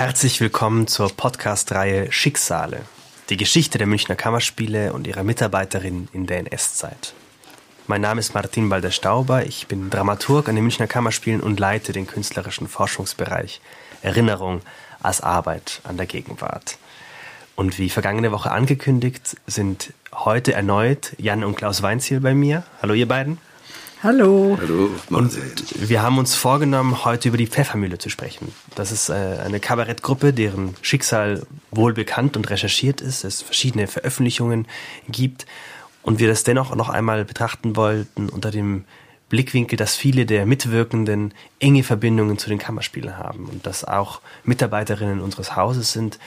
Herzlich willkommen zur Podcast-Reihe Schicksale. Die Geschichte der Münchner Kammerspiele und ihrer Mitarbeiterin in der NS-Zeit. Mein Name ist Martin Balder-Stauber, ich bin Dramaturg an den Münchner Kammerspielen und leite den künstlerischen Forschungsbereich Erinnerung als Arbeit an der Gegenwart. Und wie vergangene Woche angekündigt, sind heute erneut Jan und Klaus Weinziel bei mir. Hallo ihr beiden. Hallo. Hallo. Und wir haben uns vorgenommen, heute über die Pfeffermühle zu sprechen. Das ist äh, eine Kabarettgruppe, deren Schicksal wohl bekannt und recherchiert ist, es verschiedene Veröffentlichungen gibt und wir das dennoch noch einmal betrachten wollten unter dem Blickwinkel, dass viele der Mitwirkenden enge Verbindungen zu den Kammerspielen haben und dass auch Mitarbeiterinnen unseres Hauses sind,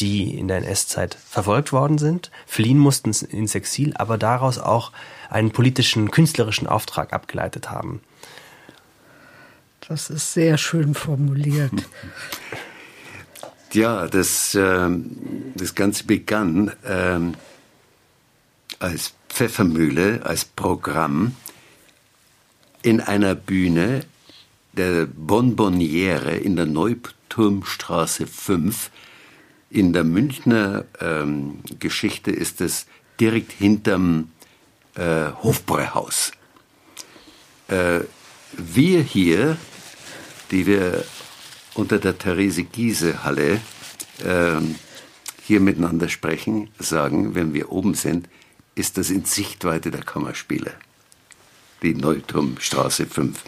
die in der NS-Zeit verfolgt worden sind, fliehen mussten ins Exil, aber daraus auch einen politischen, künstlerischen Auftrag abgeleitet haben. Das ist sehr schön formuliert. Ja, das, äh, das Ganze begann äh, als Pfeffermühle, als Programm in einer Bühne der Bonbonniere in der Neuturmstraße 5 in der Münchner ähm, Geschichte ist es direkt hinterm äh, Hofbräuhaus. Äh, wir hier, die wir unter der Therese Giese Halle äh, hier miteinander sprechen, sagen, wenn wir oben sind, ist das in Sichtweite der Kammerspiele. Die Neuturmstraße 5.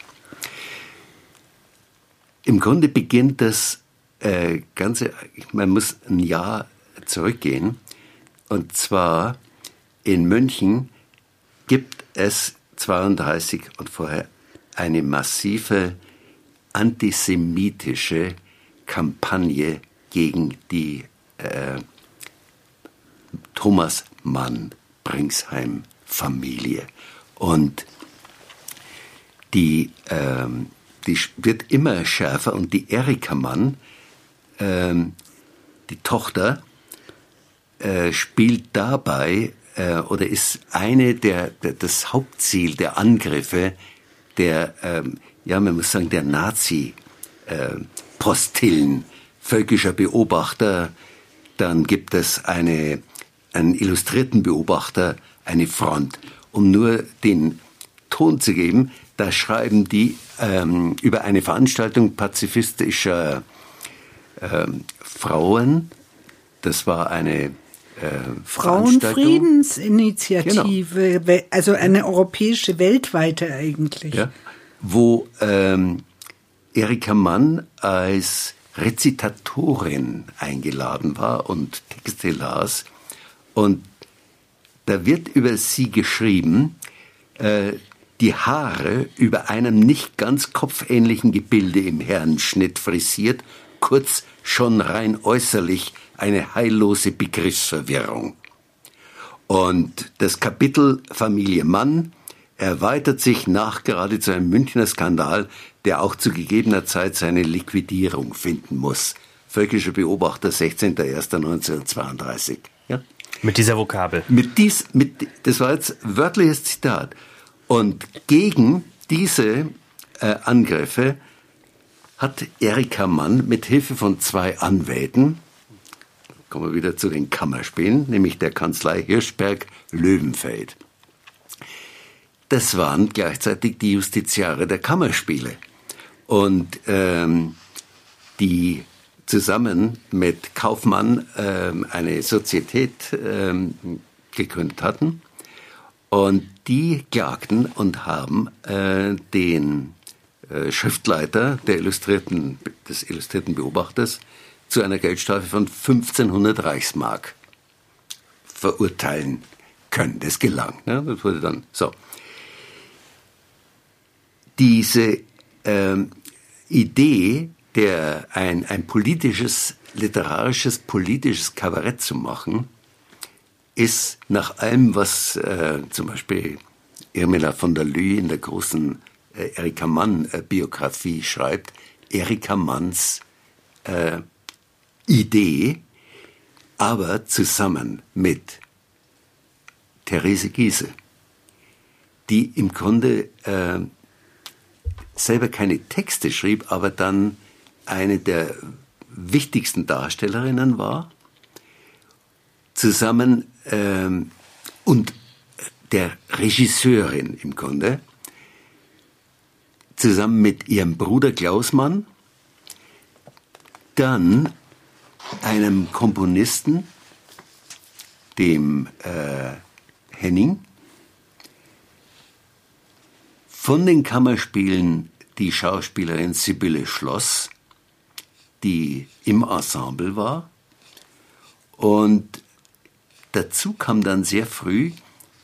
Im Grunde beginnt das äh, ganze, man muss ein Jahr zurückgehen. Und zwar in München gibt es 32 und vorher eine massive antisemitische Kampagne gegen die äh, Thomas Mann Bringsheim Familie. Und die, ähm, die wird immer schärfer und die Erika Mann ähm, die Tochter äh, spielt dabei äh, oder ist eine der, der, das Hauptziel der Angriffe der, ähm, ja, man muss sagen, der Nazi-Postillen, äh, völkischer Beobachter. Dann gibt es eine, einen illustrierten Beobachter, eine Front. Um nur den Ton zu geben, da schreiben die ähm, über eine Veranstaltung pazifistischer ähm, Frauen. Das war eine äh, Frauenfriedensinitiative, genau. also eine europäische, weltweite eigentlich. Ja, wo ähm, Erika Mann als Rezitatorin eingeladen war und Texte las. Und da wird über sie geschrieben, äh, die Haare über einem nicht ganz kopfähnlichen Gebilde im Herrenschnitt frisiert kurz schon rein äußerlich eine heillose Begriffsverwirrung. Und das Kapitel Familie Mann erweitert sich nachgerade zu einem Münchner Skandal, der auch zu gegebener Zeit seine Liquidierung finden muss. Völkischer Beobachter, 16.01.1932. Ja? Mit dieser Vokabel. Mit dies, mit, das war jetzt wörtliches Zitat. Und gegen diese äh, Angriffe hat Erika Mann mit Hilfe von zwei Anwälten, kommen wir wieder zu den Kammerspielen, nämlich der Kanzlei Hirschberg Löwenfeld. Das waren gleichzeitig die Justiziare der Kammerspiele. Und ähm, die zusammen mit Kaufmann ähm, eine Sozietät ähm, gegründet hatten. Und die klagten und haben äh, den Schriftleiter der illustrierten, des illustrierten Beobachters zu einer Geldstrafe von 1500 Reichsmark verurteilen können. Das gelang. Ne? Das wurde dann so. Diese ähm, Idee, der ein, ein politisches, literarisches, politisches Kabarett zu machen, ist nach allem, was äh, zum Beispiel Irmela von der Lü in der großen äh, Erika Mann äh, Biografie schreibt, Erika Manns äh, Idee, aber zusammen mit Therese Giese, die im Grunde äh, selber keine Texte schrieb, aber dann eine der wichtigsten Darstellerinnen war, zusammen ähm, und der Regisseurin im Grunde, zusammen mit ihrem Bruder Klausmann, dann einem Komponisten, dem äh, Henning, von den Kammerspielen die Schauspielerin Sibylle Schloss, die im Ensemble war. Und dazu kam dann sehr früh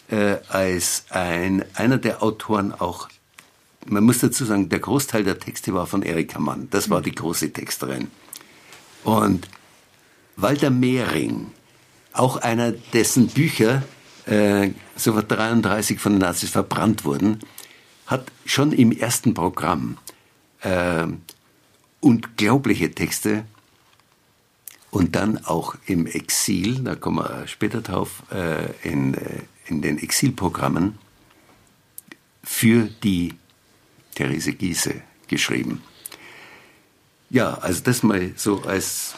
äh, als ein, einer der Autoren auch, man muss dazu sagen, der Großteil der Texte war von Erika Mann. Das war die große Texterin. Und Walter Mehring, auch einer, dessen Bücher äh, sofort 33 von den Nazis verbrannt wurden, hat schon im ersten Programm äh, unglaubliche Texte und dann auch im Exil, da kommen wir später drauf, äh, in, äh, in den Exilprogrammen für die Therese Giese geschrieben. Ja, also das mal so als.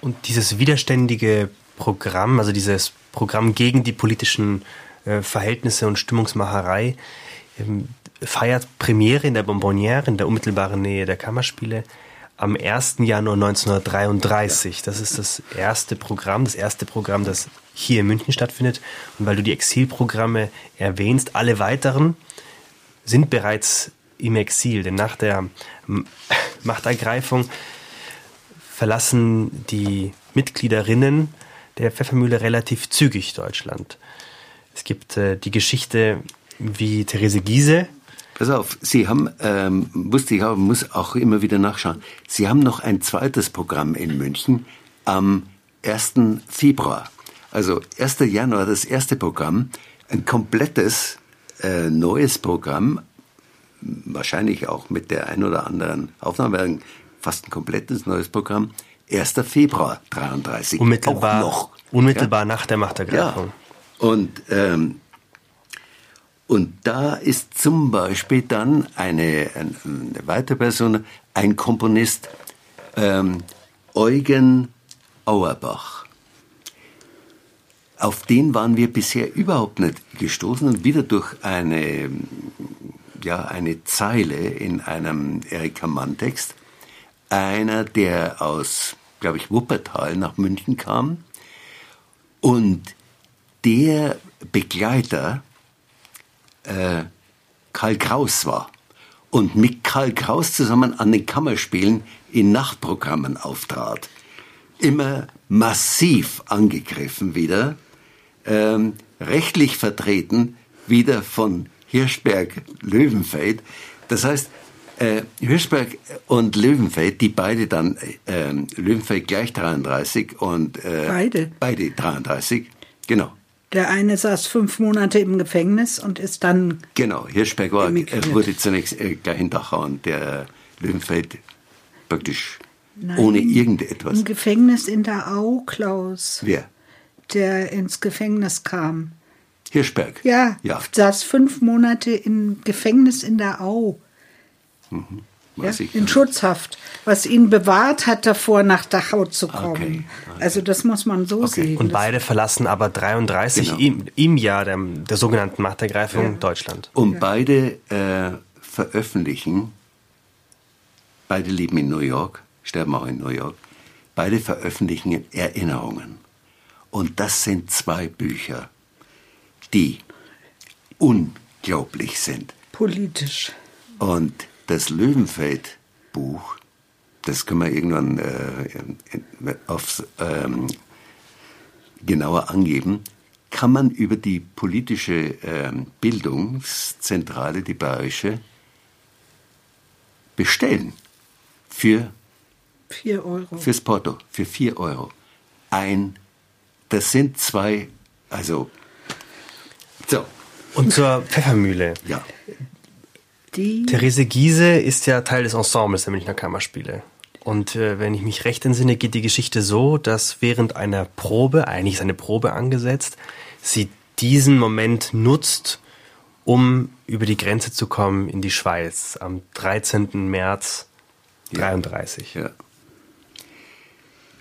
Und dieses widerständige Programm, also dieses Programm gegen die politischen äh, Verhältnisse und Stimmungsmacherei, ähm, feiert Premiere in der Bonbonnière in der unmittelbaren Nähe der Kammerspiele am 1. Januar 1933. Das ist das erste Programm, das erste Programm, das hier in München stattfindet. Und weil du die Exilprogramme erwähnst, alle weiteren sind bereits im Exil, denn nach der Machtergreifung verlassen die Mitgliederinnen der Pfeffermühle relativ zügig Deutschland. Es gibt äh, die Geschichte, wie Therese Giese Pass auf, Sie haben, ähm, wusste ich auch, muss auch immer wieder nachschauen, Sie haben noch ein zweites Programm in München am 1. Februar. Also 1. Januar das erste Programm, ein komplettes äh, neues Programm, wahrscheinlich auch mit der ein oder anderen Aufnahme, fast ein komplettes neues Programm, 1. Februar 33. Unmittelbar, noch. unmittelbar ja? nach der Machtergreifung. Ja. Und ähm, und da ist zum Beispiel dann eine, eine weitere Person, ein Komponist, ähm, Eugen Auerbach. Auf den waren wir bisher überhaupt nicht gestoßen und wieder durch eine, ja, eine Zeile in einem Erika Mann-Text. Einer, der aus, glaube ich, Wuppertal nach München kam und der Begleiter äh, Karl Kraus war und mit Karl Kraus zusammen an den Kammerspielen in Nachtprogrammen auftrat. Immer massiv angegriffen wieder, ähm, rechtlich vertreten wieder von Hirschberg Löwenfeld. Das heißt, äh, Hirschberg und Löwenfeld, die beide dann, äh, Löwenfeld gleich 33 und äh, beide. beide 33, genau. Der eine saß fünf Monate im Gefängnis und ist dann. Genau, Hirschberg war, er wurde zunächst äh, gleich in Dachau und der Löwenfeld praktisch Nein, ohne irgendetwas. Im Gefängnis in der Au, Klaus. Wer? Der ins Gefängnis kam. Hirschberg? Ja, ja. saß fünf Monate im Gefängnis in der Au. Mhm. Ja, in Schutzhaft, was ihn bewahrt hat davor, nach Dachau zu kommen. Okay, okay. Also das muss man so okay. sehen. Und beide verlassen aber 33 genau. im, im, Jahr der, der sogenannten Machtergreifung ja. Deutschland. Und ja. beide äh, veröffentlichen, beide leben in New York, sterben auch in New York, beide veröffentlichen Erinnerungen. Und das sind zwei Bücher, die unglaublich sind. Politisch. Und das Löwenfeld-Buch, das können wir irgendwann äh, aufs, ähm, genauer angeben, kann man über die politische äh, Bildungszentrale, die bayerische, bestellen. Für 4 Euro. Fürs Porto, für 4 Euro. Ein, das sind zwei, also, so. Und zur Pfeffermühle. Ja die. Therese Giese ist ja Teil des Ensembles der Münchner Kammerspiele. Und äh, wenn ich mich recht entsinne, geht die Geschichte so, dass während einer Probe, eigentlich ist eine Probe angesetzt, sie diesen Moment nutzt, um über die Grenze zu kommen in die Schweiz am 13. März 33. Ja.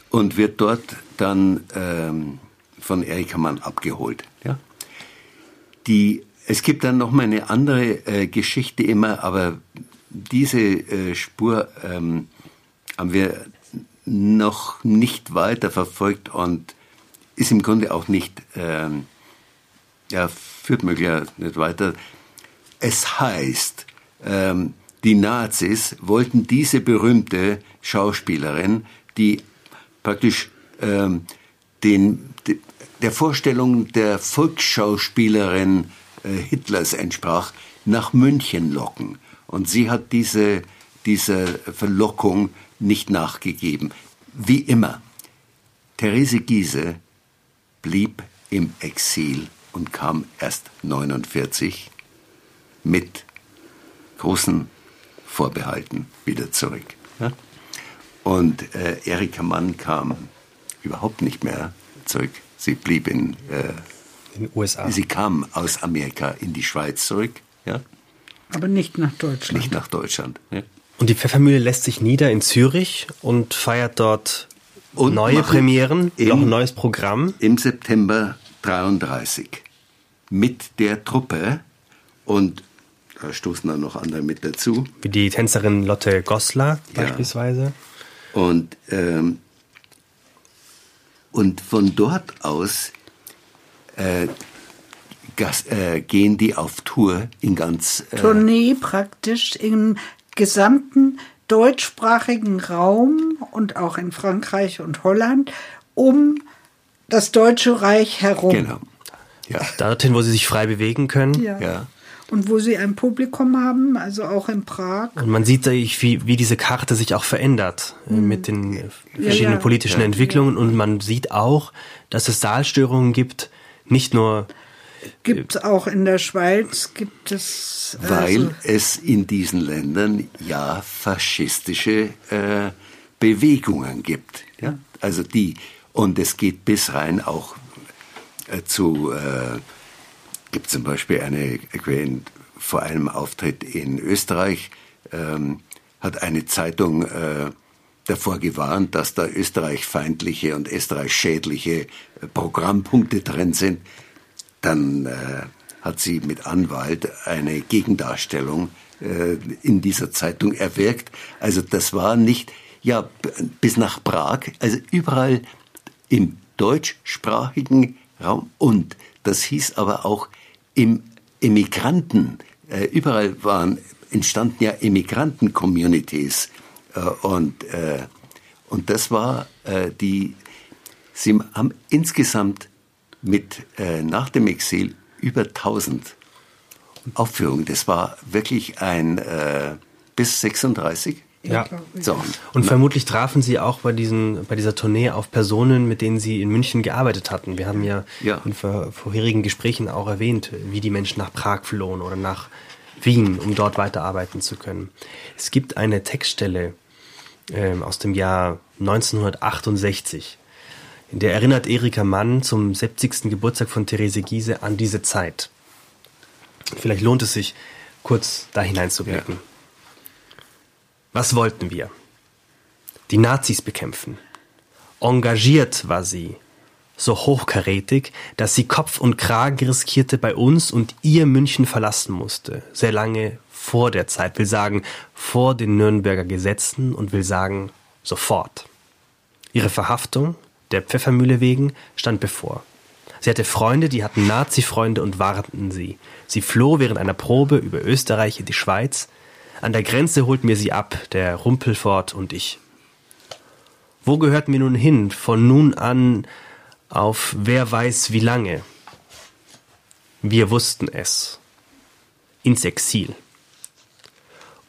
und wird dort dann ähm, von Erika Mann abgeholt. Ja? Die, es gibt dann noch mal eine andere äh, Geschichte immer, aber diese äh, Spur ähm, haben wir noch nicht weiter verfolgt und ist im Grunde auch nicht, ähm, ja, führt möglicherweise nicht weiter. Es heißt, ähm, die Nazis wollten diese berühmte Schauspielerin, die praktisch ähm, den, de, der Vorstellung der Volksschauspielerin äh, Hitlers entsprach, nach München locken. Und sie hat diese, diese Verlockung nicht nachgegeben. Wie immer, Therese Giese blieb im Exil und kam erst 49 mit großen Vorbehalten wieder zurück. Ja? Und äh, Erika Mann kam überhaupt nicht mehr zurück. Sie blieb in, äh, in den USA. Sie kam aus Amerika in die Schweiz zurück. Ja? Aber nicht nach Deutschland. Nicht nach Deutschland. Ja? Und die Pfeffermühle lässt sich nieder in Zürich und feiert dort und neue Premieren, im, noch ein neues Programm. Im September 33 mit der Truppe und da stoßen dann noch andere mit dazu. Wie die Tänzerin Lotte Goslar ja. beispielsweise. Und, ähm, und von dort aus äh, gas, äh, gehen die auf Tour in ganz... Äh, Tournee praktisch im gesamten deutschsprachigen Raum und auch in Frankreich und Holland um das Deutsche Reich herum. Genau. Ja. Dorthin, wo sie sich frei bewegen können. Ja. ja. Und wo sie ein Publikum haben, also auch in Prag. Und man sieht, wie, wie diese Karte sich auch verändert mhm. mit den verschiedenen ja, politischen Entwicklungen. Und man sieht auch, dass es Saalstörungen gibt, nicht nur Gibt es auch in der Schweiz, gibt es. Also Weil es in diesen Ländern ja faschistische äh, Bewegungen gibt. Ja? Also die, und es geht bis rein auch äh, zu, äh, gibt zum Beispiel eine, vor einem Auftritt in Österreich, ähm, hat eine Zeitung äh, davor gewarnt, dass da österreichfeindliche und österreichschädliche äh, Programmpunkte drin sind dann äh, hat sie mit Anwalt eine Gegendarstellung äh, in dieser Zeitung erwirkt. Also das war nicht, ja, bis nach Prag, also überall im deutschsprachigen Raum und das hieß aber auch im Immigranten, äh, überall waren, entstanden ja Immigranten-Communities äh, und, äh, und das war äh, die, sie haben insgesamt mit äh, nach dem Exil über 1000 Aufführungen. Das war wirklich ein äh, bis 36. Ja. So. Und vermutlich trafen Sie auch bei, diesen, bei dieser Tournee auf Personen, mit denen Sie in München gearbeitet hatten. Wir haben ja, ja. in vor, vorherigen Gesprächen auch erwähnt, wie die Menschen nach Prag flohen oder nach Wien, um dort weiterarbeiten zu können. Es gibt eine Textstelle äh, aus dem Jahr 1968 in der erinnert Erika Mann zum 70. Geburtstag von Therese Giese an diese Zeit. Vielleicht lohnt es sich, kurz da hineinzublicken. Ja. Was wollten wir? Die Nazis bekämpfen. Engagiert war sie, so hochkarätig, dass sie Kopf und Kragen riskierte bei uns und ihr München verlassen musste, sehr lange vor der Zeit, will sagen vor den Nürnberger Gesetzen und will sagen sofort. Ihre Verhaftung der Pfeffermühle wegen, stand bevor. Sie hatte Freunde, die hatten Nazi-Freunde und warnten sie. Sie floh während einer Probe über Österreich in die Schweiz. An der Grenze holten wir sie ab, der Rumpelfort und ich. Wo gehörten wir nun hin, von nun an auf wer weiß wie lange? Wir wussten es. Ins Exil.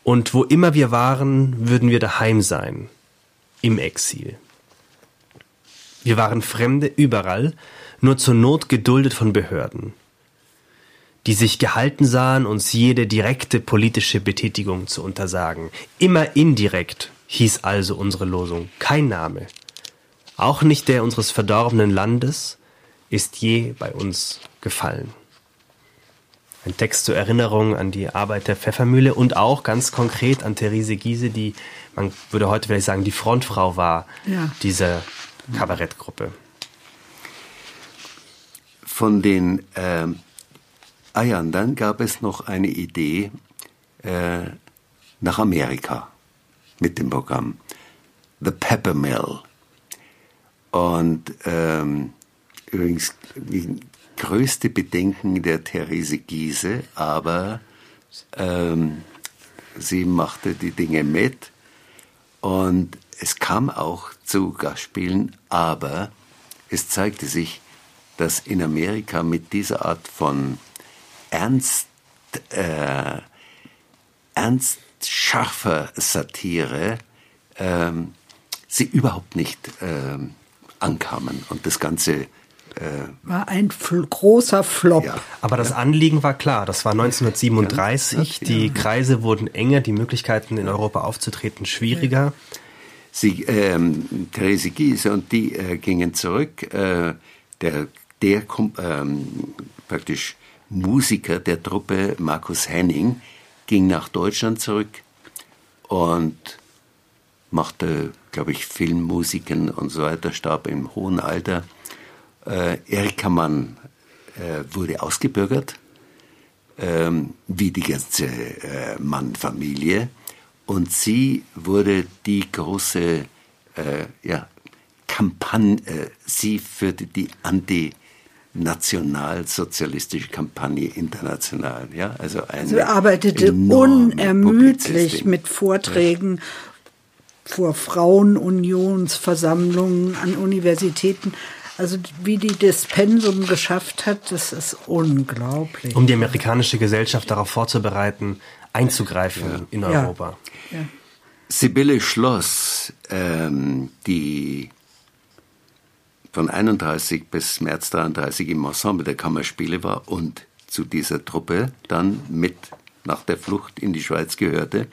Und wo immer wir waren, würden wir daheim sein. Im Exil. Wir waren Fremde überall, nur zur Not geduldet von Behörden, die sich gehalten sahen, uns jede direkte politische Betätigung zu untersagen. Immer indirekt hieß also unsere Losung, kein Name, auch nicht der unseres verdorbenen Landes, ist je bei uns gefallen. Ein Text zur Erinnerung an die Arbeit der Pfeffermühle und auch ganz konkret an Therese Giese, die, man würde heute vielleicht sagen, die Frontfrau war ja. dieser Kabarettgruppe. Von den äh, Eiern dann gab es noch eine Idee äh, nach Amerika mit dem Programm The Pepper Mill. Und ähm, übrigens größte Bedenken der Therese Giese, aber ähm, sie machte die Dinge mit und es kam auch zu Gastspielen, aber es zeigte sich, dass in Amerika mit dieser Art von ernst, äh, ernst scharfer Satire ähm, sie überhaupt nicht ähm, ankamen und das Ganze äh, war ein großer Flop. Ja. Aber das Anliegen war klar. Das war 1937. Ja, die Kreise wurden enger, die Möglichkeiten in Europa aufzutreten schwieriger. Sie, ähm, Therese Giese und die äh, gingen zurück. Äh, der, der ähm, praktisch Musiker der Truppe, Markus Henning, ging nach Deutschland zurück und machte, glaube ich, Filmmusiken und so weiter, starb im hohen Alter. Äh, Erika Mann äh, wurde ausgebürgert, ähm, wie die ganze äh, Mann-Familie. Und sie wurde die große äh, ja, Kampagne, äh, sie führte die Anti- nationalsozialistische Kampagne international. Ja, also eine Sie arbeitete unermüdlich mit Vorträgen ja. vor Frauenunionsversammlungen an Universitäten. Also wie die das Pensum geschafft hat, das ist unglaublich. Um die amerikanische Gesellschaft darauf vorzubereiten, einzugreifen ja. in Europa. Ja. Sibylle Schloss, ähm, die von 31 bis März 33 im Ensemble der Kammerspiele war und zu dieser Truppe dann mit nach der Flucht in die Schweiz gehörte.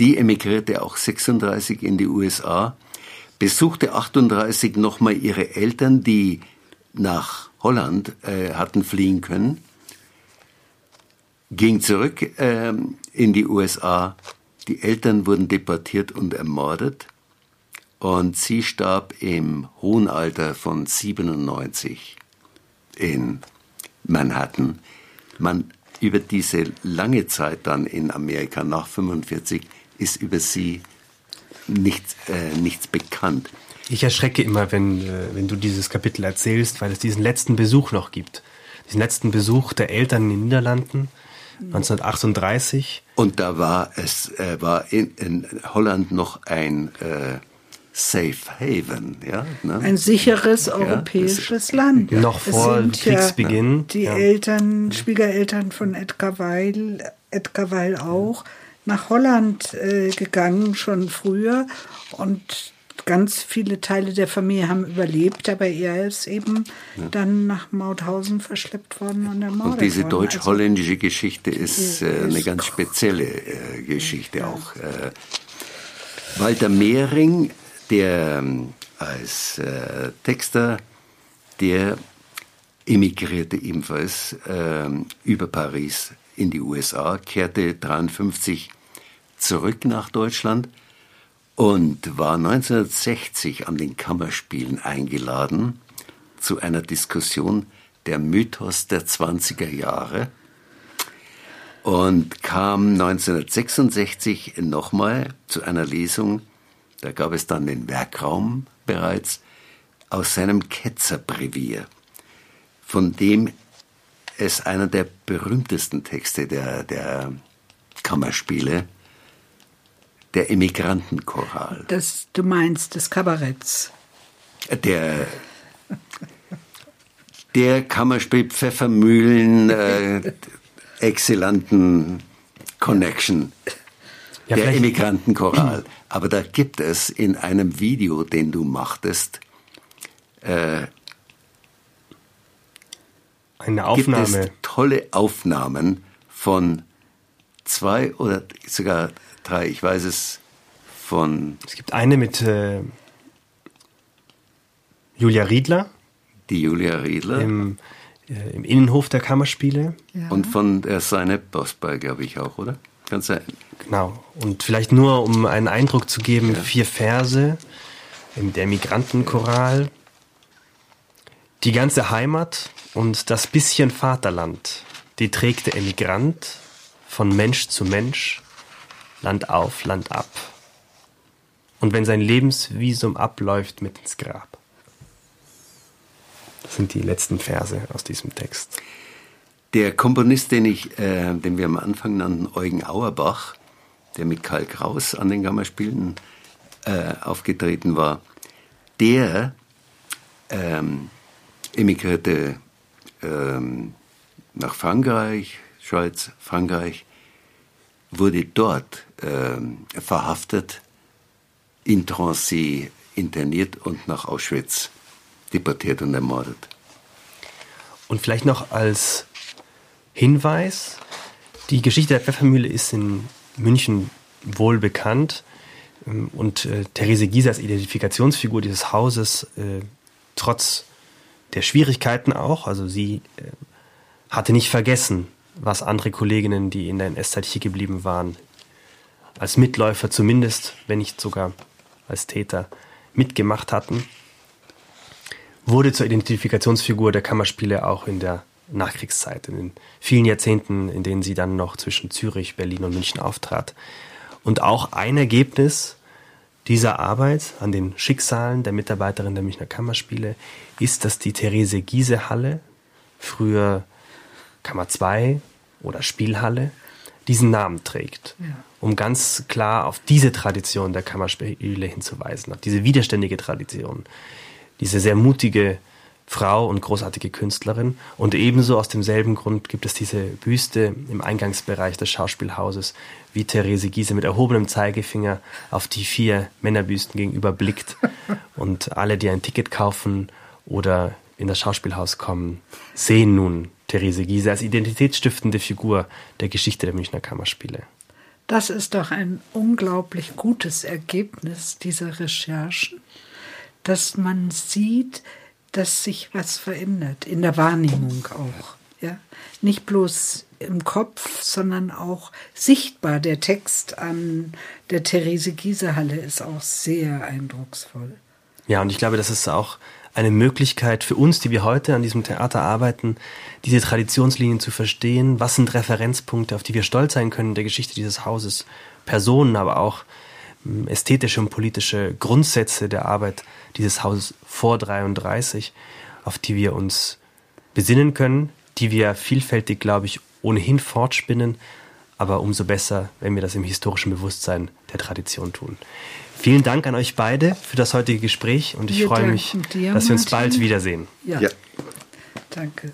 Die emigrierte auch 36 in die USA besuchte 38 nochmal ihre Eltern, die nach Holland äh, hatten fliehen können, ging zurück äh, in die USA. Die Eltern wurden deportiert und ermordet und sie starb im hohen Alter von 97 in Manhattan. Man über diese lange Zeit dann in Amerika nach 45 ist über sie nichts, äh, nichts bekannt. Ich erschrecke immer, wenn, äh, wenn du dieses Kapitel erzählst, weil es diesen letzten Besuch noch gibt. Diesen letzten Besuch der Eltern in den Niederlanden 1938. Und da war es äh, war in, in Holland noch ein äh, Safe Haven, ja. Ne? Ein sicheres europäisches ja, Land. Ja. Noch vor Kriegsbeginn. Ja, die Eltern, Schwiegereltern von Edgar Weil, Edgar Weil auch nach Holland äh, gegangen, schon früher. Und ganz viele Teile der Familie haben überlebt, aber er ist eben ja. dann nach Mauthausen verschleppt worden und ermordet Und diese deutsch-holländische also, Geschichte ist, äh, eine ganz spezielle äh, Geschichte ja. auch. Äh, Walter Mehring, der ähm, als äh, Texter, der emigrierte ebenfalls ähm, über Paris in die USA, kehrte 1953 zurück nach Deutschland und war 1960 an den Kammerspielen eingeladen zu einer Diskussion der Mythos der 20er Jahre und kam 1966 nochmal zu einer Lesung, da gab es dann den Werkraum bereits, aus seinem Ketzerbrevier, von dem es einer der berühmtesten Texte der, der Kammerspiele, der Emigrantenchoral. Das, du meinst des Kabaretts. Der, der Kammerspiel Pfeffermühlen äh, exzellenten Connection. Ja, der Emigrantenchoral. Aber da gibt es in einem Video, den du machtest, äh, eine Aufnahme. Gibt es tolle Aufnahmen von zwei oder sogar drei, ich weiß es von. Es gibt eine mit äh, Julia Riedler. Die Julia Riedler. Im, äh, im Innenhof der Kammerspiele. Ja. Und von der Seine Bosbal, glaube ich auch, oder? Ganz sein. Genau. Und vielleicht nur, um einen Eindruck zu geben, ja. vier Verse. der Migrantenchoral. Die ganze Heimat und das bisschen Vaterland, die trägt der Emigrant von Mensch zu Mensch, Land auf, Land ab. Und wenn sein Lebensvisum abläuft, mit ins Grab. Das sind die letzten Verse aus diesem Text. Der Komponist, den ich, äh, den wir am Anfang nannten, Eugen Auerbach, der mit Karl Kraus an den Kammerspielen äh, aufgetreten war, der ähm, emigrierte ähm, nach Frankreich, Schweiz, Frankreich, wurde dort ähm, verhaftet, in Drancy interniert und nach Auschwitz deportiert und ermordet. Und vielleicht noch als Hinweis, die Geschichte der Pfeffermühle ist in München wohl bekannt. Ähm, und äh, Therese als Identifikationsfigur dieses Hauses, äh, trotz der Schwierigkeiten auch, also sie äh, hatte nicht vergessen, was andere Kolleginnen, die in der NS-Zeit hier geblieben waren, als Mitläufer zumindest, wenn nicht sogar als Täter, mitgemacht hatten, wurde zur Identifikationsfigur der Kammerspiele auch in der Nachkriegszeit, in den vielen Jahrzehnten, in denen sie dann noch zwischen Zürich, Berlin und München auftrat. Und auch ein Ergebnis dieser Arbeit an den Schicksalen der Mitarbeiterin der Münchner Kammerspiele ist, dass die Therese Giese Halle, früher Kammer 2 oder Spielhalle, diesen Namen trägt, ja. um ganz klar auf diese Tradition der Kammerspiele hinzuweisen, auf diese widerständige Tradition, diese sehr mutige Frau und großartige Künstlerin. Und ebenso aus demselben Grund gibt es diese Büste im Eingangsbereich des Schauspielhauses, wie Therese Giese mit erhobenem Zeigefinger auf die vier Männerbüsten gegenüber blickt. Und alle, die ein Ticket kaufen oder in das Schauspielhaus kommen, sehen nun Therese Giese als identitätsstiftende Figur der Geschichte der Münchner Kammerspiele. Das ist doch ein unglaublich gutes Ergebnis dieser Recherchen, dass man sieht, dass sich was verändert, in der Wahrnehmung auch. Ja? Nicht bloß im Kopf, sondern auch sichtbar. Der Text an der Therese Giesehalle ist auch sehr eindrucksvoll. Ja, und ich glaube, das ist auch eine Möglichkeit für uns, die wir heute an diesem Theater arbeiten, diese Traditionslinien zu verstehen. Was sind Referenzpunkte, auf die wir stolz sein können in der Geschichte dieses Hauses? Personen, aber auch ästhetische und politische Grundsätze der Arbeit dieses Hauses vor 33, auf die wir uns besinnen können, die wir vielfältig, glaube ich, ohnehin fortspinnen, aber umso besser, wenn wir das im historischen Bewusstsein der Tradition tun. Vielen Dank an euch beide für das heutige Gespräch und ich wir freue mich, dir, dass wir uns Martin. bald wiedersehen. Ja. ja. Danke.